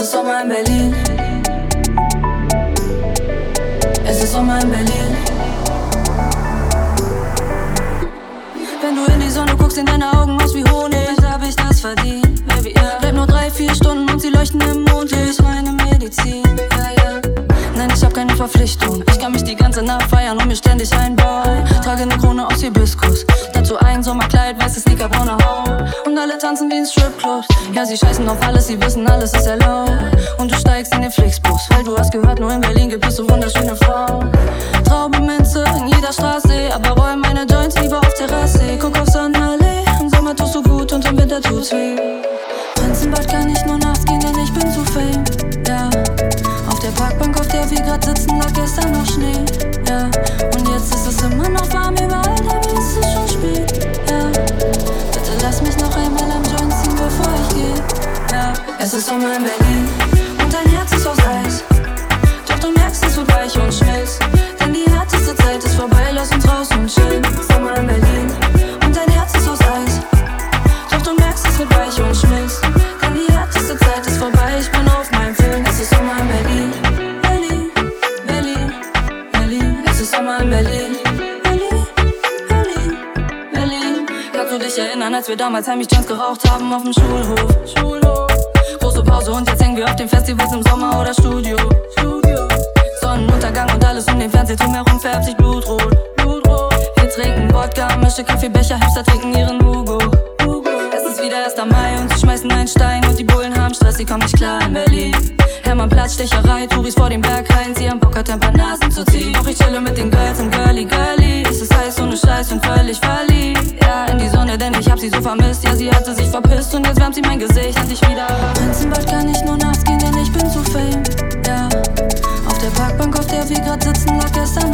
Sommer in Berlin. Es ist Sommer in Berlin. Wenn du in die Sonne guckst, in deine Augen aus wie Honig, hab ich das verdient, Baby. Ja. Bleib nur drei, vier Stunden und sie leuchten im Mondlicht. Meine Medizin, ja, ja. Nein, ich hab keine Verpflichtung. Ich kann mich die ganze Nacht feiern und mir ständig einbauen. Trage eine Krone aus Hibiskus. Dazu tanzen wie in Stripclubs. Ja, sie scheißen auf alles, sie wissen, alles ist erlaubt. Und du steigst in den Flixbus, weil du hast gehört, nur in Berlin gibt es so wunderschöne Frauen. Traube Minze in jeder Straße, aber räum meine Joints lieber auf Terrasse. Es ist Sommer in Berlin und dein Herz ist aus Eis. Doch du merkst, es wird weich und schmilzt. Denn die härteste Zeit ist vorbei, lass uns raus und chillen. Sommer in Berlin und dein Herz ist aus Eis. Doch du merkst, es wird weich und schmilzt. Denn die härteste Zeit ist vorbei, ich bin auf meinem Film. Es ist Sommer in Berlin. Berlin, Berlin, Berlin. Es ist Sommer in Berlin. Berlin, Berlin, Berlin. Kannst du dich erinnern, als wir damals heimlich Joints geraucht haben auf dem Schulhof? Schulhof. Große Pause und jetzt hängen wir auf den Festivals im Sommer oder Studio. Studio. Sonnenuntergang und alles um den Fernsehturm herum färbt sich blutrot. Blutrot. Wir trinken Wodka, mische Kaffeebecher, Hipster trinken ihren Hugo. Hugo. Es ist wieder 1. Mai und sie schmeißen einen Stein und die Bullen haben Stress, sie kommen nicht klar in Berlin. Hermannplatz, Stecherei, Touris vor dem Berg rein, sie haben Bock, hat ein paar Nasen zu ziehen. Doch ich chille mit den Girls im Girly Girly. Es ist heiß ohne Scheiß und völlig verliebt. In die Sonne, denn ich hab sie so vermisst. Ja, sie hatte sich verpisst und jetzt wärmt sie mein Gesicht endlich wieder. Prinzenbad kann ich nur nachts gehen, denn ich bin zu fame. Ja, auf der Parkbank, auf der wir grad sitzen, lag gestern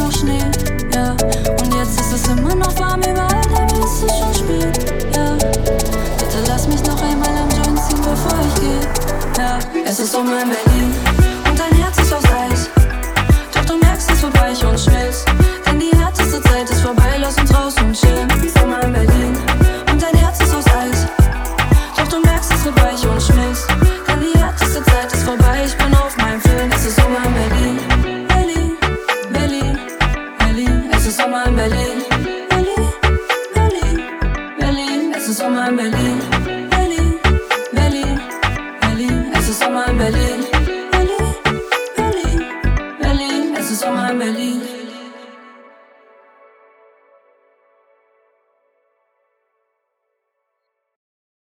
se sent my mêlée. Ellie, Ellie, Ellie, elle se my mal mêlée. Ellie, Ellie, Ellie, elle my sent.